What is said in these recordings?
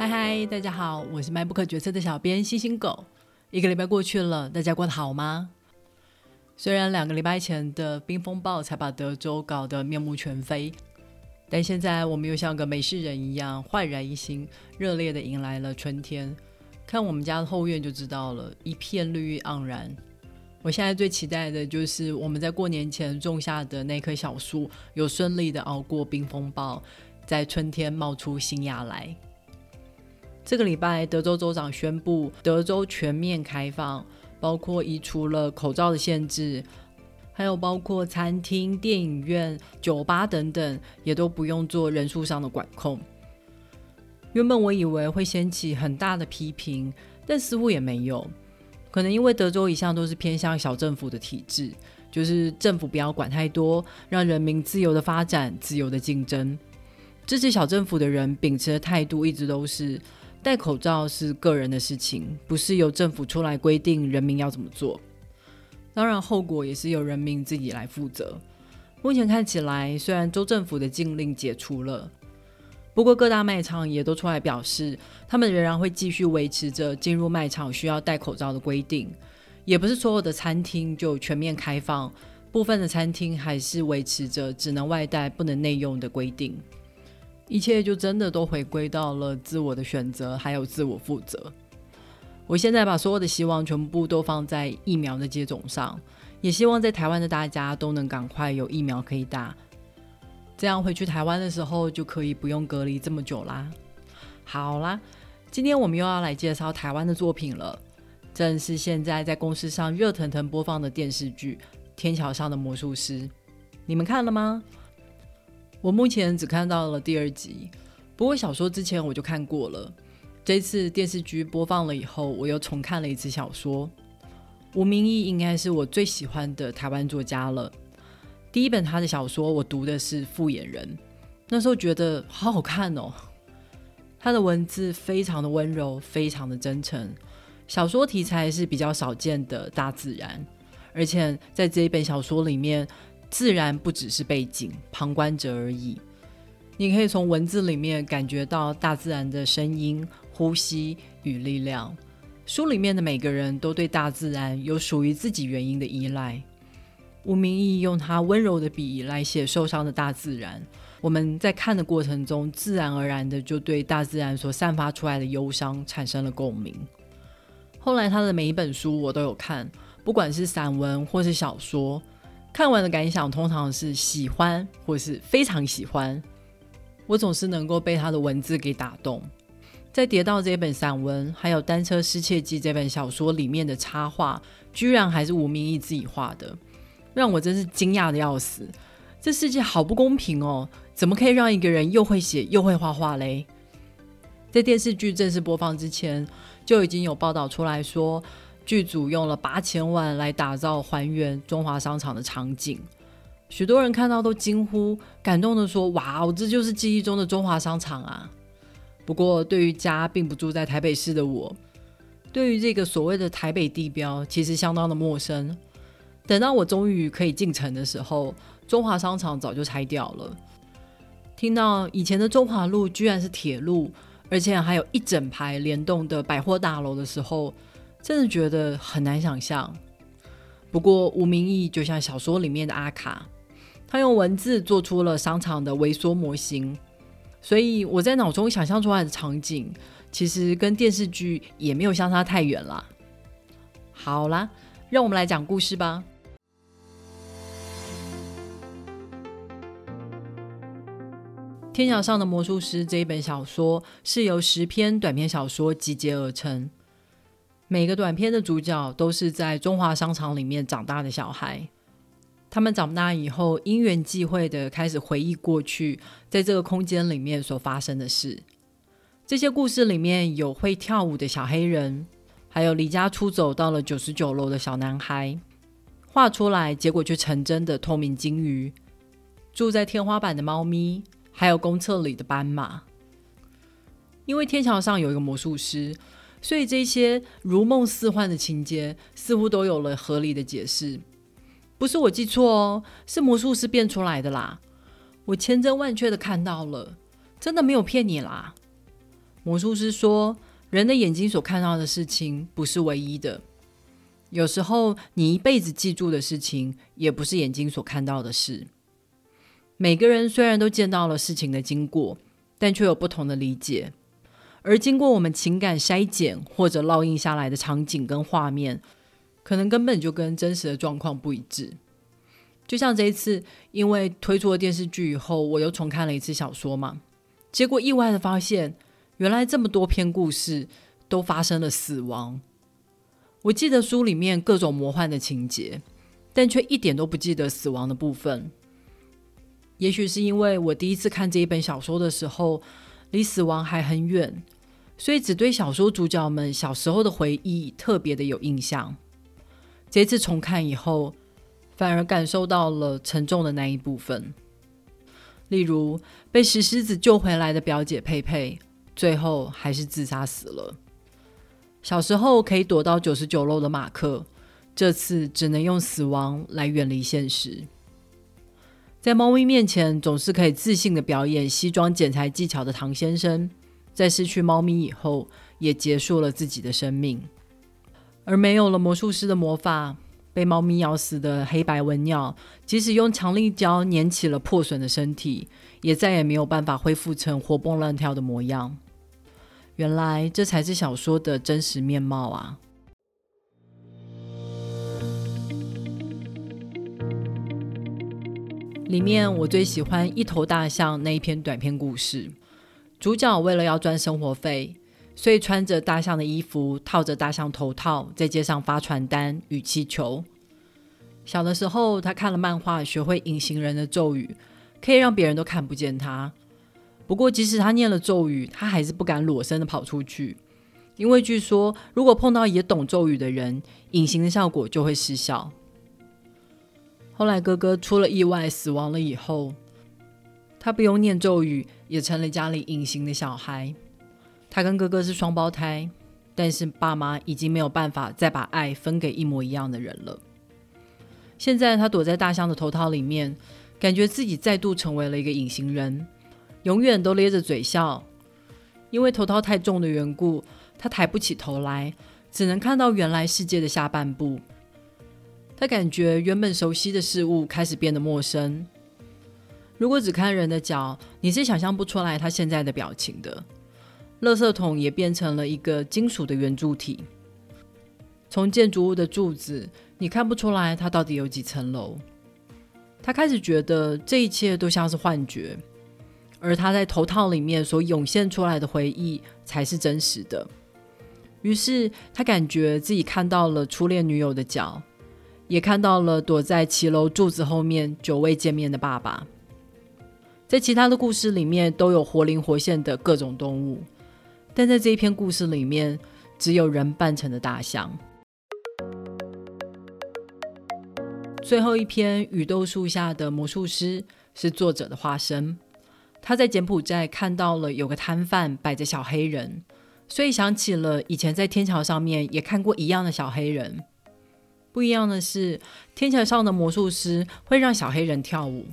嗨嗨，大家好，我是迈不可决策的小编星星狗。一个礼拜过去了，大家过得好吗？虽然两个礼拜前的冰风暴才把德州搞得面目全非，但现在我们又像个没事人一样焕然一新，热烈的迎来了春天。看我们家的后院就知道了，一片绿意盎然。我现在最期待的就是我们在过年前种下的那棵小树，有顺利的熬过冰风暴，在春天冒出新芽来。这个礼拜，德州州长宣布，德州全面开放，包括移除了口罩的限制，还有包括餐厅、电影院、酒吧等等，也都不用做人数上的管控。原本我以为会掀起很大的批评，但似乎也没有。可能因为德州一向都是偏向小政府的体制，就是政府不要管太多，让人民自由的发展、自由的竞争。支持小政府的人秉持的态度一直都是。戴口罩是个人的事情，不是由政府出来规定人民要怎么做。当然，后果也是由人民自己来负责。目前看起来，虽然州政府的禁令解除了，不过各大卖场也都出来表示，他们仍然会继续维持着进入卖场需要戴口罩的规定。也不是所有的餐厅就全面开放，部分的餐厅还是维持着只能外带不能内用的规定。一切就真的都回归到了自我的选择，还有自我负责。我现在把所有的希望全部都放在疫苗的接种上，也希望在台湾的大家都能赶快有疫苗可以打，这样回去台湾的时候就可以不用隔离这么久啦。好啦，今天我们又要来介绍台湾的作品了，正是现在在公司上热腾腾播放的电视剧《天桥上的魔术师》，你们看了吗？我目前只看到了第二集，不过小说之前我就看过了。这次电视剧播放了以后，我又重看了一次小说。吴明义应该是我最喜欢的台湾作家了。第一本他的小说我读的是《复眼人》，那时候觉得好好看哦。他的文字非常的温柔，非常的真诚。小说题材是比较少见的大自然，而且在这一本小说里面。自然不只是背景，旁观者而已。你可以从文字里面感觉到大自然的声音、呼吸与力量。书里面的每个人都对大自然有属于自己原因的依赖。吴明义用他温柔的笔来写受伤的大自然，我们在看的过程中，自然而然的就对大自然所散发出来的忧伤产生了共鸣。后来他的每一本书我都有看，不管是散文或是小说。看完的感想通常是喜欢或是非常喜欢，我总是能够被他的文字给打动。在《跌到》这本散文，还有《单车失窃记》这本小说里面的插画，居然还是吴明义自己画的，让我真是惊讶的要死。这世界好不公平哦，怎么可以让一个人又会写又会画画嘞？在电视剧正式播放之前，就已经有报道出来说。剧组用了八千万来打造还原中华商场的场景，许多人看到都惊呼，感动的说：“哇，这就是记忆中的中华商场啊！”不过，对于家并不住在台北市的我，对于这个所谓的台北地标，其实相当的陌生。等到我终于可以进城的时候，中华商场早就拆掉了。听到以前的中华路居然是铁路，而且还有一整排联动的百货大楼的时候，真的觉得很难想象。不过吴明义就像小说里面的阿卡，他用文字做出了商场的微缩模型，所以我在脑中想象出来的场景，其实跟电视剧也没有相差太远啦。好啦，让我们来讲故事吧。《天桥上的魔术师》这一本小说是由十篇短篇小说集结而成。每个短片的主角都是在中华商场里面长大的小孩，他们长大以后因缘际会的开始回忆过去，在这个空间里面所发生的事。这些故事里面有会跳舞的小黑人，还有离家出走到了九十九楼的小男孩，画出来结果却成真的透明金鱼，住在天花板的猫咪，还有公厕里的斑马。因为天桥上有一个魔术师。所以这些如梦似幻的情节似乎都有了合理的解释，不是我记错哦，是魔术师变出来的啦。我千真万确的看到了，真的没有骗你啦。魔术师说：“人的眼睛所看到的事情不是唯一的，有时候你一辈子记住的事情，也不是眼睛所看到的事。每个人虽然都见到了事情的经过，但却有不同的理解。而经过我们情感筛检或者烙印下来的场景跟画面，可能根本就跟真实的状况不一致。就像这一次，因为推出了电视剧以后，我又重看了一次小说嘛，结果意外的发现。”原来这么多篇故事都发生了死亡。我记得书里面各种魔幻的情节，但却一点都不记得死亡的部分。也许是因为我第一次看这一本小说的时候，离死亡还很远，所以只对小说主角们小时候的回忆特别的有印象。这次重看以后，反而感受到了沉重的那一部分，例如被石狮子救回来的表姐佩佩。最后还是自杀死了。小时候可以躲到九十九楼的马克，这次只能用死亡来远离现实。在猫咪面前总是可以自信的表演西装剪裁技巧的唐先生，在失去猫咪以后，也结束了自己的生命。而没有了魔术师的魔法，被猫咪咬死的黑白文鸟，即使用强力胶粘起了破损的身体，也再也没有办法恢复成活蹦乱跳的模样。原来这才是小说的真实面貌啊！里面我最喜欢一头大象那一篇短篇故事。主角为了要赚生活费，所以穿着大象的衣服，套着大象头套，在街上发传单与气球。小的时候，他看了漫画，学会隐形人的咒语，可以让别人都看不见他。不过，即使他念了咒语，他还是不敢裸身的跑出去，因为据说如果碰到也懂咒语的人，隐形的效果就会失效。后来哥哥出了意外死亡了以后，他不用念咒语，也成了家里隐形的小孩。他跟哥哥是双胞胎，但是爸妈已经没有办法再把爱分给一模一样的人了。现在他躲在大象的头套里面，感觉自己再度成为了一个隐形人。永远都咧着嘴笑，因为头套太重的缘故，他抬不起头来，只能看到原来世界的下半部。他感觉原本熟悉的事物开始变得陌生。如果只看人的脚，你是想象不出来他现在的表情的。垃圾桶也变成了一个金属的圆柱体。从建筑物的柱子，你看不出来它到底有几层楼。他开始觉得这一切都像是幻觉。而他在头套里面所涌现出来的回忆才是真实的。于是他感觉自己看到了初恋女友的脚，也看到了躲在骑楼柱子后面久未见面的爸爸。在其他的故事里面都有活灵活现的各种动物，但在这一篇故事里面，只有人扮成的大象。最后一篇《雨豆树下的魔术师》是作者的化身。他在柬埔寨看到了有个摊贩摆着小黑人，所以想起了以前在天桥上面也看过一样的小黑人。不一样的是，天桥上的魔术师会让小黑人跳舞。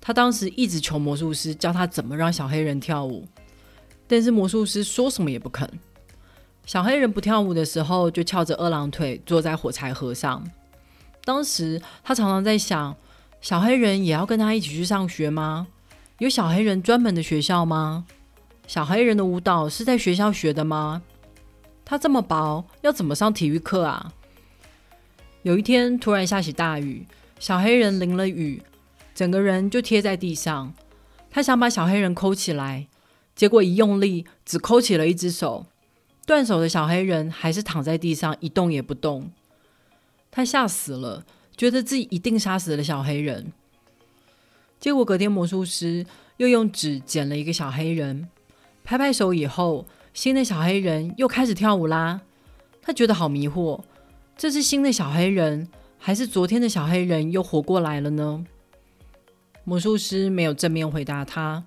他当时一直求魔术师教他怎么让小黑人跳舞，但是魔术师说什么也不肯。小黑人不跳舞的时候，就翘着二郎腿坐在火柴盒上。当时他常常在想：小黑人也要跟他一起去上学吗？有小黑人专门的学校吗？小黑人的舞蹈是在学校学的吗？他这么薄，要怎么上体育课啊？有一天突然下起大雨，小黑人淋了雨，整个人就贴在地上。他想把小黑人抠起来，结果一用力，只抠起了一只手，断手的小黑人还是躺在地上一动也不动。他吓死了，觉得自己一定杀死了小黑人。结果隔天，魔术师又用纸剪了一个小黑人，拍拍手以后，新的小黑人又开始跳舞啦。他觉得好迷惑，这是新的小黑人，还是昨天的小黑人又活过来了呢？魔术师没有正面回答他，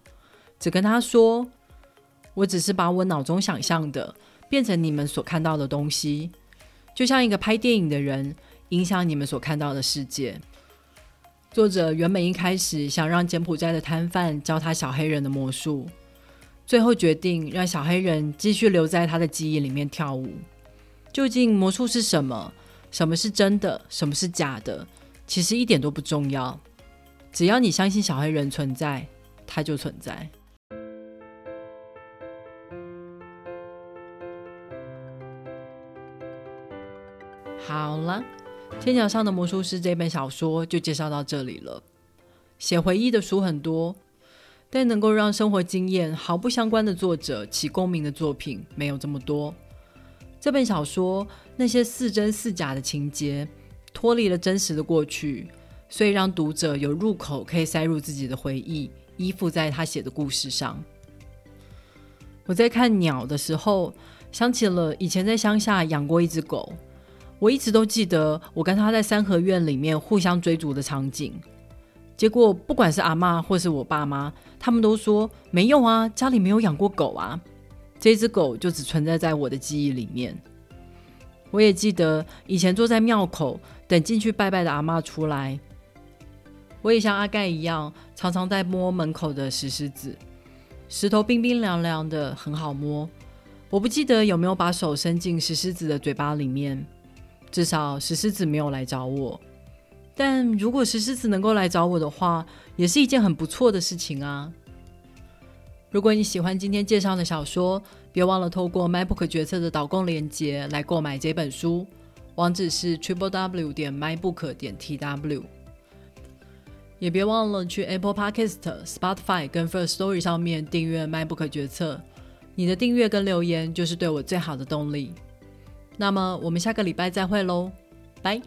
只跟他说：“我只是把我脑中想象的变成你们所看到的东西，就像一个拍电影的人影响你们所看到的世界。”作者原本一开始想让柬埔寨的摊贩教他小黑人的魔术，最后决定让小黑人继续留在他的记忆里面跳舞。究竟魔术是什么？什么是真的？什么是假的？其实一点都不重要。只要你相信小黑人存在，他就存在。好了，《天桥上的魔术师》这本小说就介绍到这里了。写回忆的书很多，但能够让生活经验毫不相关的作者起共鸣的作品没有这么多。这本小说那些似真似假的情节，脱离了真实的过去，所以让读者有入口可以塞入自己的回忆，依附在他写的故事上。我在看鸟的时候，想起了以前在乡下养过一只狗。我一直都记得我跟他在三合院里面互相追逐的场景，结果不管是阿妈或是我爸妈，他们都说没有啊，家里没有养过狗啊。这只狗就只存在在我的记忆里面。我也记得以前坐在庙口等进去拜拜的阿妈出来，我也像阿盖一样，常常在摸门口的石狮子，石头冰冰凉凉的，很好摸。我不记得有没有把手伸进石狮子的嘴巴里面。至少石狮子没有来找我，但如果石狮子能够来找我的话，也是一件很不错的事情啊。如果你喜欢今天介绍的小说，别忘了透过 MyBook 决策的导购链接来购买这本书，网址是 triple w 点 mybook 点 tw。也别忘了去 Apple Podcast、Spotify 跟 First Story 上面订阅 MyBook 决策，你的订阅跟留言就是对我最好的动力。那么我们下个礼拜再会喽，拜。